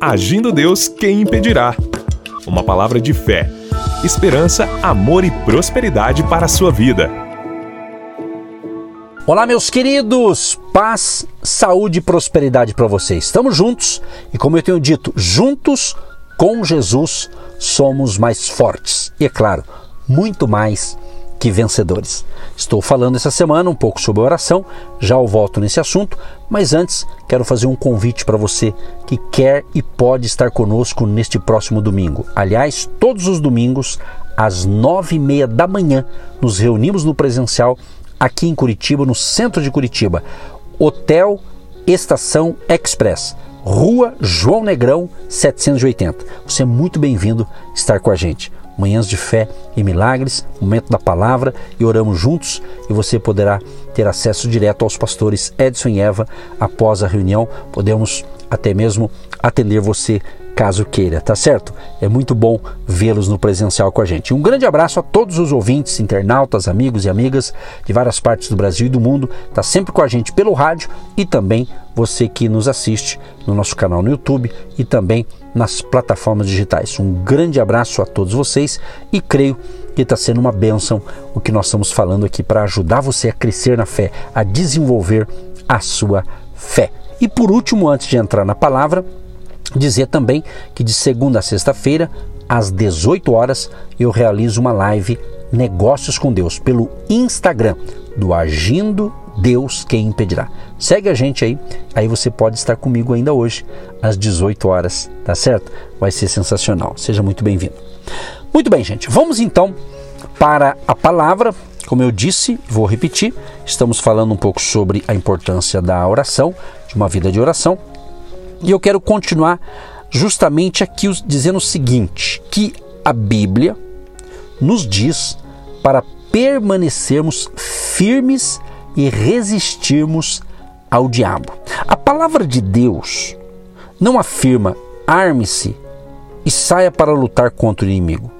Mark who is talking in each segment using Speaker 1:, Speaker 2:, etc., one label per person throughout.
Speaker 1: Agindo Deus, quem impedirá? Uma palavra de fé, esperança, amor e prosperidade para a sua vida.
Speaker 2: Olá, meus queridos! Paz, saúde e prosperidade para vocês. Estamos juntos e, como eu tenho dito, juntos com Jesus somos mais fortes. E é claro, muito mais que vencedores. Estou falando essa semana um pouco sobre oração, já eu volto nesse assunto, mas antes quero fazer um convite para você que quer e pode estar conosco neste próximo domingo. Aliás, todos os domingos, às nove e meia da manhã, nos reunimos no presencial aqui em Curitiba, no centro de Curitiba, Hotel Estação Express. Rua João Negrão 780. Você é muito bem-vindo estar com a gente manhãs de fé e milagres, momento da palavra e oramos juntos e você poderá ter acesso direto aos pastores Edson e Eva após a reunião. Podemos até mesmo atender você caso queira, tá certo? É muito bom vê-los no presencial com a gente. Um grande abraço a todos os ouvintes, internautas, amigos e amigas de várias partes do Brasil e do mundo, tá sempre com a gente pelo rádio e também você que nos assiste no nosso canal no YouTube e também nas plataformas digitais. Um grande abraço a todos vocês e creio que está sendo uma bênção o que nós estamos falando aqui para ajudar você a crescer na fé, a desenvolver a sua fé. E por último, antes de entrar na palavra, Dizer também que de segunda a sexta-feira, às 18 horas, eu realizo uma live Negócios com Deus pelo Instagram do Agindo Deus Quem Impedirá. Segue a gente aí, aí você pode estar comigo ainda hoje às 18 horas, tá certo? Vai ser sensacional. Seja muito bem-vindo. Muito bem, gente. Vamos então para a palavra. Como eu disse, vou repetir, estamos falando um pouco sobre a importância da oração, de uma vida de oração. E eu quero continuar justamente aqui dizendo o seguinte: que a Bíblia nos diz para permanecermos firmes e resistirmos ao diabo. A palavra de Deus não afirma arme-se e saia para lutar contra o inimigo.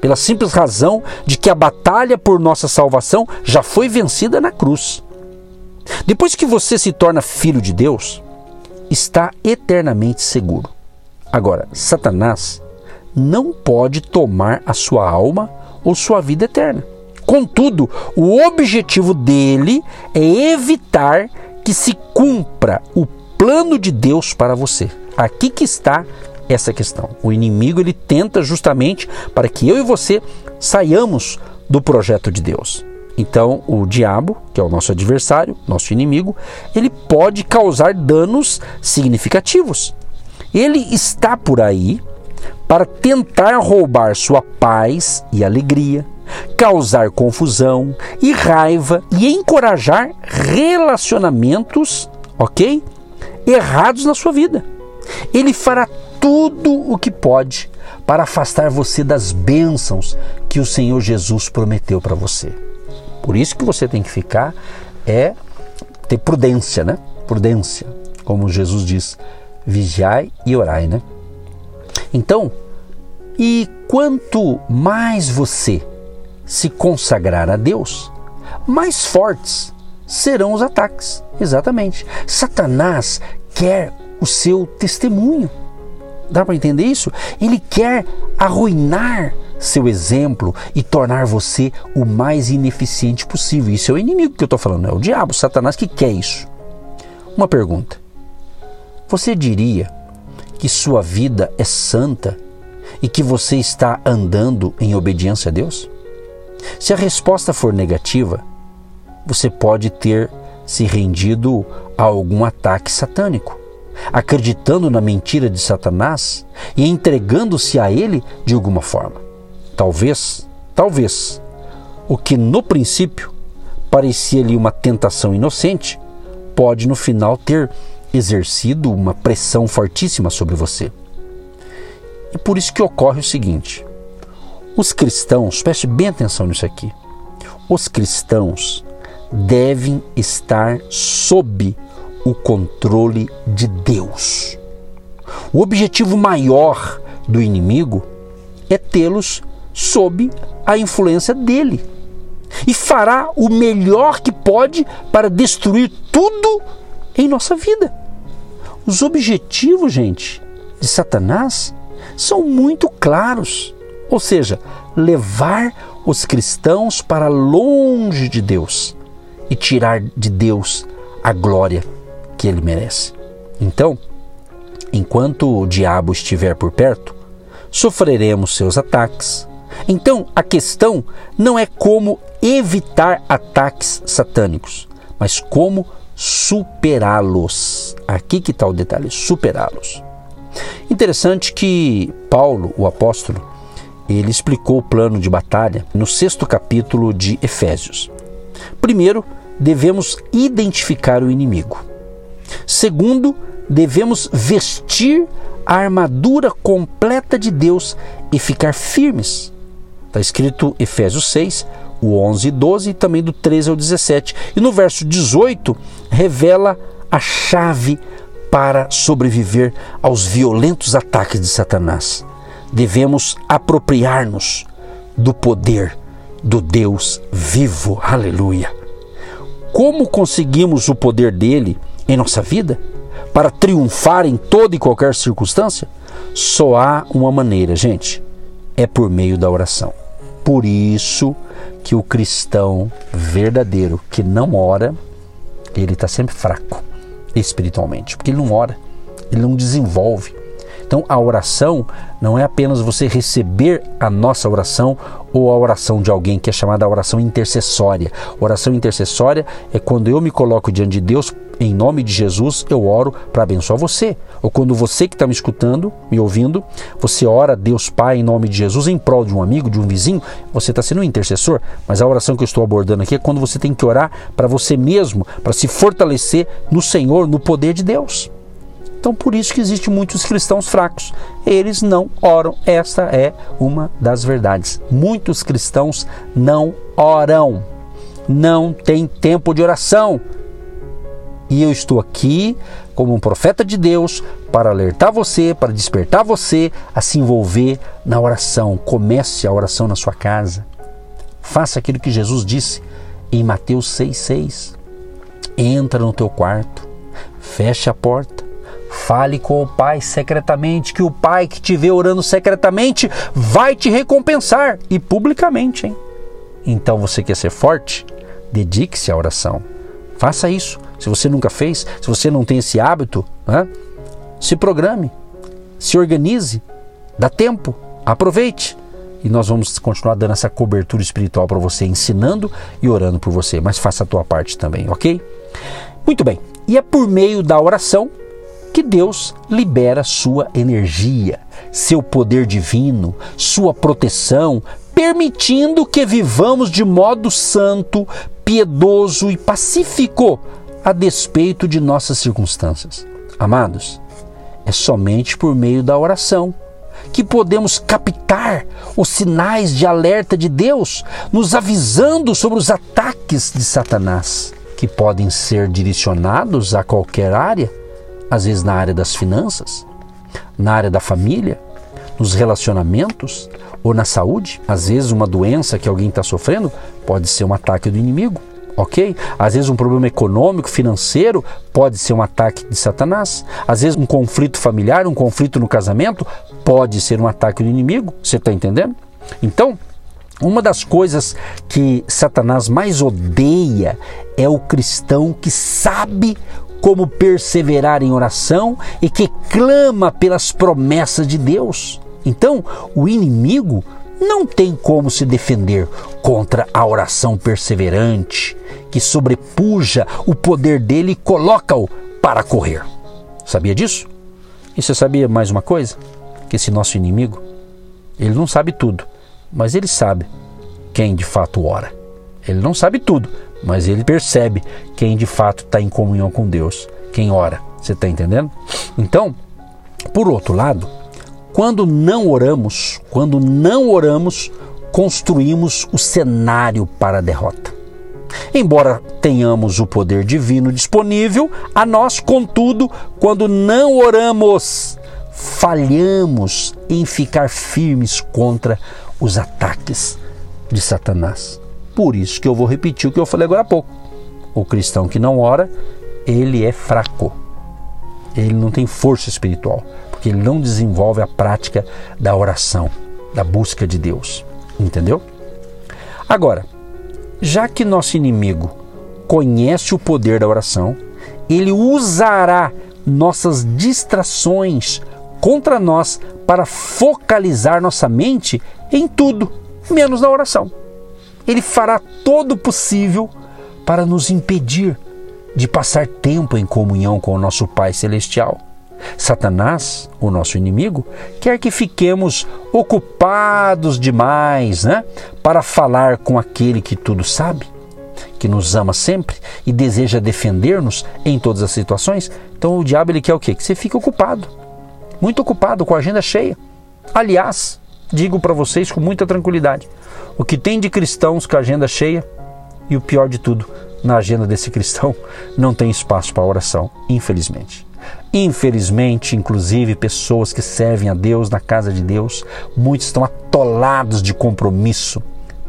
Speaker 2: Pela simples razão de que a batalha por nossa salvação já foi vencida na cruz. Depois que você se torna filho de Deus, está eternamente seguro. Agora, Satanás não pode tomar a sua alma ou sua vida eterna. Contudo, o objetivo dele é evitar que se cumpra o plano de Deus para você. Aqui que está essa questão. O inimigo ele tenta justamente para que eu e você saiamos do projeto de Deus. Então, o diabo, que é o nosso adversário, nosso inimigo, ele pode causar danos significativos. Ele está por aí para tentar roubar sua paz e alegria, causar confusão e raiva e encorajar relacionamentos, ok? Errados na sua vida. Ele fará tudo o que pode para afastar você das bênçãos que o Senhor Jesus prometeu para você. Por isso que você tem que ficar é ter prudência, né? Prudência, como Jesus diz, vigiai e orai, né? Então, e quanto mais você se consagrar a Deus, mais fortes serão os ataques. Exatamente. Satanás quer o seu testemunho. Dá para entender isso? Ele quer arruinar seu exemplo e tornar você o mais ineficiente possível. Isso é o inimigo que eu estou falando, é o diabo, Satanás que quer isso. Uma pergunta: Você diria que sua vida é santa e que você está andando em obediência a Deus? Se a resposta for negativa, você pode ter se rendido a algum ataque satânico, acreditando na mentira de Satanás e entregando-se a ele de alguma forma. Talvez, talvez, o que no princípio parecia-lhe uma tentação inocente, pode no final ter exercido uma pressão fortíssima sobre você. E por isso que ocorre o seguinte: os cristãos, preste bem atenção nisso aqui, os cristãos devem estar sob o controle de Deus. O objetivo maior do inimigo é tê-los sob a influência dele. E fará o melhor que pode para destruir tudo em nossa vida. Os objetivos, gente, de Satanás são muito claros. Ou seja, levar os cristãos para longe de Deus e tirar de Deus a glória que ele merece. Então, enquanto o diabo estiver por perto, sofreremos seus ataques. Então, a questão não é como evitar ataques satânicos, mas como superá-los. Aqui que está o detalhe: superá-los. Interessante que Paulo, o apóstolo, ele explicou o plano de batalha no sexto capítulo de Efésios. Primeiro, devemos identificar o inimigo. Segundo, devemos vestir a armadura completa de Deus e ficar firmes. Está escrito Efésios 6, o 11 e 12 e também do 13 ao 17. E no verso 18 revela a chave para sobreviver aos violentos ataques de Satanás. Devemos apropriar-nos do poder do Deus vivo. Aleluia. Como conseguimos o poder dele em nossa vida? Para triunfar em toda e qualquer circunstância? Só há uma maneira, gente: é por meio da oração. Por isso que o cristão verdadeiro que não ora, ele está sempre fraco espiritualmente, porque ele não ora, ele não desenvolve. Então a oração não é apenas você receber a nossa oração ou a oração de alguém que é chamada oração intercessória. Oração intercessória é quando eu me coloco diante de Deus em nome de Jesus, eu oro para abençoar você. Ou quando você que está me escutando, me ouvindo, você ora Deus Pai em nome de Jesus em prol de um amigo, de um vizinho, você está sendo um intercessor. Mas a oração que eu estou abordando aqui é quando você tem que orar para você mesmo, para se fortalecer no Senhor, no poder de Deus. Então, por isso que existem muitos cristãos fracos. Eles não oram. Esta é uma das verdades. Muitos cristãos não oram. Não tem tempo de oração. E eu estou aqui como um profeta de Deus para alertar você, para despertar você a se envolver na oração. Comece a oração na sua casa. Faça aquilo que Jesus disse em Mateus 6,6. Entra no teu quarto, feche a porta, fale com o Pai secretamente, que o Pai que te vê orando secretamente vai te recompensar e publicamente, hein? Então você quer ser forte? Dedique-se à oração. Faça isso se você nunca fez, se você não tem esse hábito, né? se programe, se organize, dá tempo, aproveite. E nós vamos continuar dando essa cobertura espiritual para você, ensinando e orando por você. Mas faça a tua parte também, ok? Muito bem. E é por meio da oração que Deus libera sua energia, seu poder divino, sua proteção, permitindo que vivamos de modo santo, piedoso e pacífico a despeito de nossas circunstâncias. Amados, é somente por meio da oração que podemos captar os sinais de alerta de Deus, nos avisando sobre os ataques de Satanás, que podem ser direcionados a qualquer área, às vezes na área das finanças, na área da família, nos relacionamentos ou na saúde. Às vezes, uma doença que alguém está sofrendo pode ser um ataque do inimigo ok? Às vezes um problema econômico, financeiro pode ser um ataque de Satanás. Às vezes um conflito familiar, um conflito no casamento pode ser um ataque do inimigo. Você está entendendo? Então, uma das coisas que Satanás mais odeia é o cristão que sabe como perseverar em oração e que clama pelas promessas de Deus. Então, o inimigo não tem como se defender contra a oração perseverante que sobrepuja o poder dele e coloca-o para correr. Sabia disso? E você sabia mais uma coisa? Que esse nosso inimigo, ele não sabe tudo, mas ele sabe quem de fato ora. Ele não sabe tudo, mas ele percebe quem de fato está em comunhão com Deus, quem ora. Você está entendendo? Então, por outro lado, quando não oramos, quando não oramos, construímos o cenário para a derrota. Embora tenhamos o poder divino disponível a nós, contudo, quando não oramos, falhamos em ficar firmes contra os ataques de Satanás. Por isso que eu vou repetir o que eu falei agora há pouco. O cristão que não ora, ele é fraco. Ele não tem força espiritual porque ele não desenvolve a prática da oração, da busca de Deus. Entendeu? Agora, já que nosso inimigo conhece o poder da oração, ele usará nossas distrações contra nós para focalizar nossa mente em tudo, menos na oração. Ele fará todo o possível para nos impedir de passar tempo em comunhão com o nosso Pai Celestial. Satanás, o nosso inimigo, quer que fiquemos ocupados demais né, para falar com aquele que tudo sabe, que nos ama sempre e deseja defender-nos em todas as situações. Então o diabo ele quer o quê? Que você fique ocupado, muito ocupado, com a agenda cheia. Aliás, digo para vocês com muita tranquilidade: o que tem de cristãos com a agenda cheia e o pior de tudo, na agenda desse cristão não tem espaço para oração, infelizmente. Infelizmente, inclusive, pessoas que servem a Deus na casa de Deus, muitos estão atolados de compromisso.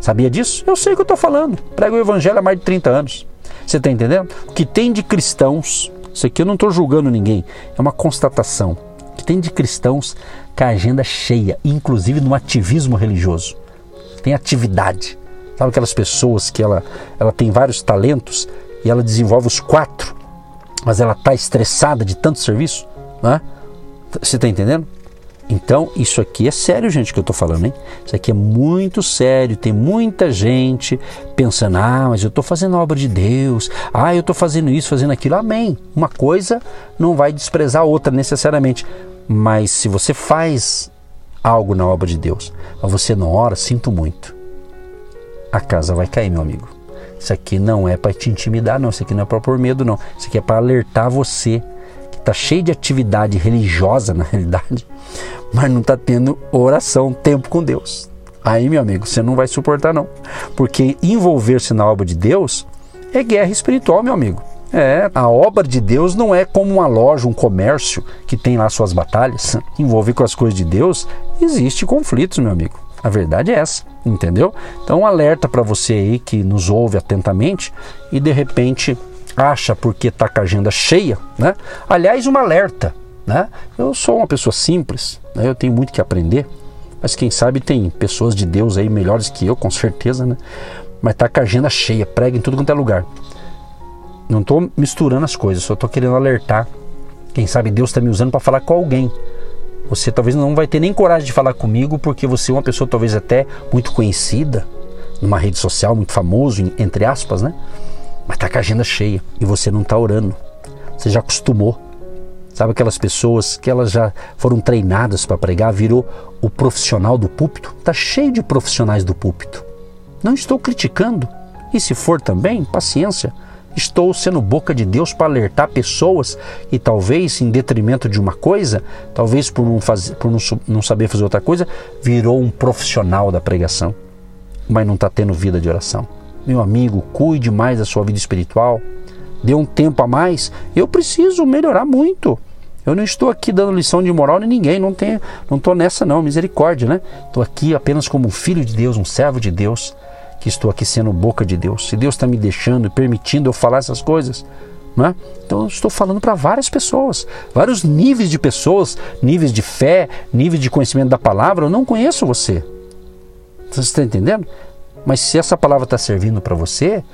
Speaker 2: Sabia disso? Eu sei o que eu estou falando. Prego o Evangelho há mais de 30 anos. Você está entendendo? O que tem de cristãos, isso aqui eu não estou julgando ninguém, é uma constatação. O que tem de cristãos com a agenda cheia, inclusive no ativismo religioso. Tem atividade. Sabe aquelas pessoas que ela, ela tem vários talentos e ela desenvolve os quatro mas ela está estressada de tanto serviço, né? Você está entendendo? Então, isso aqui é sério, gente, que eu estou falando, hein? Isso aqui é muito sério. Tem muita gente pensando: ah, mas eu estou fazendo a obra de Deus, ah, eu estou fazendo isso, fazendo aquilo. Amém. Uma coisa não vai desprezar a outra necessariamente. Mas se você faz algo na obra de Deus, mas você não ora, sinto muito. A casa vai cair, meu amigo. Isso aqui não é para te intimidar, não. Isso aqui não é para pôr medo, não. Isso aqui é para alertar você que está cheio de atividade religiosa, na realidade, mas não está tendo oração, tempo com Deus. Aí, meu amigo, você não vai suportar, não. Porque envolver-se na obra de Deus é guerra espiritual, meu amigo. É, a obra de Deus não é como uma loja, um comércio que tem lá suas batalhas. Envolver com as coisas de Deus, existe conflitos, meu amigo. A verdade é essa, entendeu? Então, um alerta para você aí que nos ouve atentamente e de repente acha porque está com a agenda cheia, né? Aliás, um alerta, né? Eu sou uma pessoa simples, né? eu tenho muito que aprender, mas quem sabe tem pessoas de Deus aí melhores que eu, com certeza, né? Mas tá com a agenda cheia, prega em tudo quanto é lugar. Não estou misturando as coisas, só estou querendo alertar. Quem sabe Deus está me usando para falar com alguém você talvez não vai ter nem coragem de falar comigo porque você é uma pessoa talvez até muito conhecida, numa rede social muito famoso, entre aspas, né? Mas tá com a agenda cheia e você não tá orando. Você já acostumou. Sabe aquelas pessoas que elas já foram treinadas para pregar, virou o profissional do púlpito? Tá cheio de profissionais do púlpito. Não estou criticando. E se for também, paciência. Estou sendo boca de Deus para alertar pessoas e talvez em detrimento de uma coisa, talvez por não, fazer, por não, não saber fazer outra coisa, virou um profissional da pregação, mas não está tendo vida de oração. Meu amigo, cuide mais da sua vida espiritual. Dê um tempo a mais. Eu preciso melhorar muito. Eu não estou aqui dando lição de moral em ninguém, não tenho, não estou nessa não, misericórdia, né? Estou aqui apenas como um filho de Deus, um servo de Deus, que estou aqui sendo boca de Deus. Se Deus está me deixando e permitindo eu falar essas coisas, é? Então eu estou falando para várias pessoas, vários níveis de pessoas, níveis de fé, níveis de conhecimento da palavra. Eu não conheço você. Você está entendendo? Mas se essa palavra está servindo para você,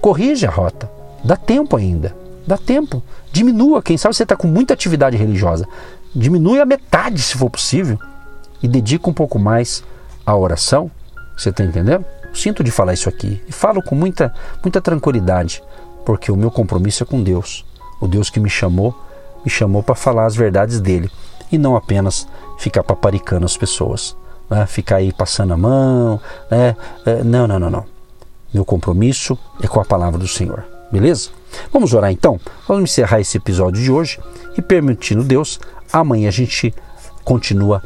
Speaker 2: corrija a rota. Dá tempo ainda. Dá tempo. Diminua. Quem sabe você está com muita atividade religiosa. Diminui a metade, se for possível. E dedica um pouco mais à oração. Você está entendendo? Sinto de falar isso aqui e falo com muita, muita tranquilidade, porque o meu compromisso é com Deus. O Deus que me chamou, me chamou para falar as verdades dele e não apenas ficar paparicando as pessoas, né? ficar aí passando a mão. Né? É, não, não, não, não. Meu compromisso é com a palavra do Senhor, beleza? Vamos orar então? Vamos encerrar esse episódio de hoje e, permitindo Deus, amanhã a gente continua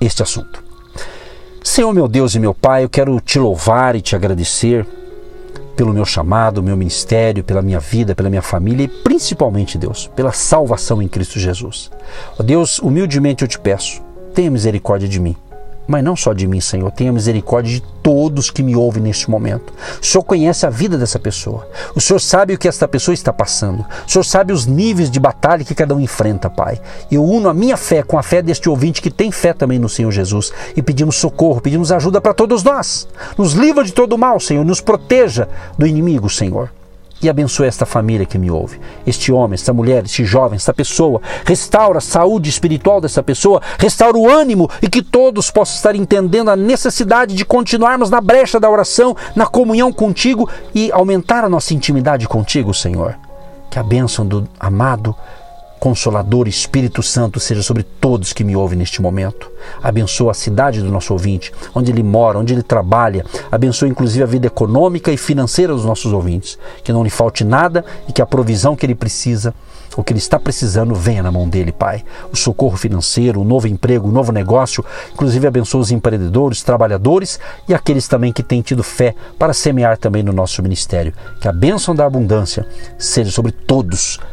Speaker 2: este assunto. Senhor meu Deus e meu Pai, eu quero te louvar e te agradecer pelo meu chamado, meu ministério, pela minha vida, pela minha família e principalmente, Deus, pela salvação em Cristo Jesus. Ó Deus, humildemente eu te peço, tenha misericórdia de mim. Mas não só de mim, Senhor. Tenha misericórdia de todos que me ouvem neste momento. O Senhor conhece a vida dessa pessoa. O Senhor sabe o que esta pessoa está passando. O Senhor sabe os níveis de batalha que cada um enfrenta, Pai. Eu uno a minha fé com a fé deste ouvinte que tem fé também no Senhor Jesus e pedimos socorro, pedimos ajuda para todos nós. Nos livra de todo mal, Senhor. Nos proteja do inimigo, Senhor e abençoe esta família que me ouve, este homem, esta mulher, este jovem, esta pessoa. Restaura a saúde espiritual dessa pessoa, restaura o ânimo e que todos possam estar entendendo a necessidade de continuarmos na brecha da oração, na comunhão contigo e aumentar a nossa intimidade contigo, Senhor. Que a bênção do amado Consolador Espírito Santo seja sobre todos que me ouvem neste momento. Abençoa a cidade do nosso ouvinte, onde ele mora, onde ele trabalha. Abençoa inclusive a vida econômica e financeira dos nossos ouvintes. Que não lhe falte nada e que a provisão que ele precisa, o que ele está precisando, venha na mão dele, Pai. O socorro financeiro, o novo emprego, o novo negócio. Inclusive abençoa os empreendedores, trabalhadores e aqueles também que têm tido fé para semear também no nosso ministério. Que a bênção da abundância seja sobre todos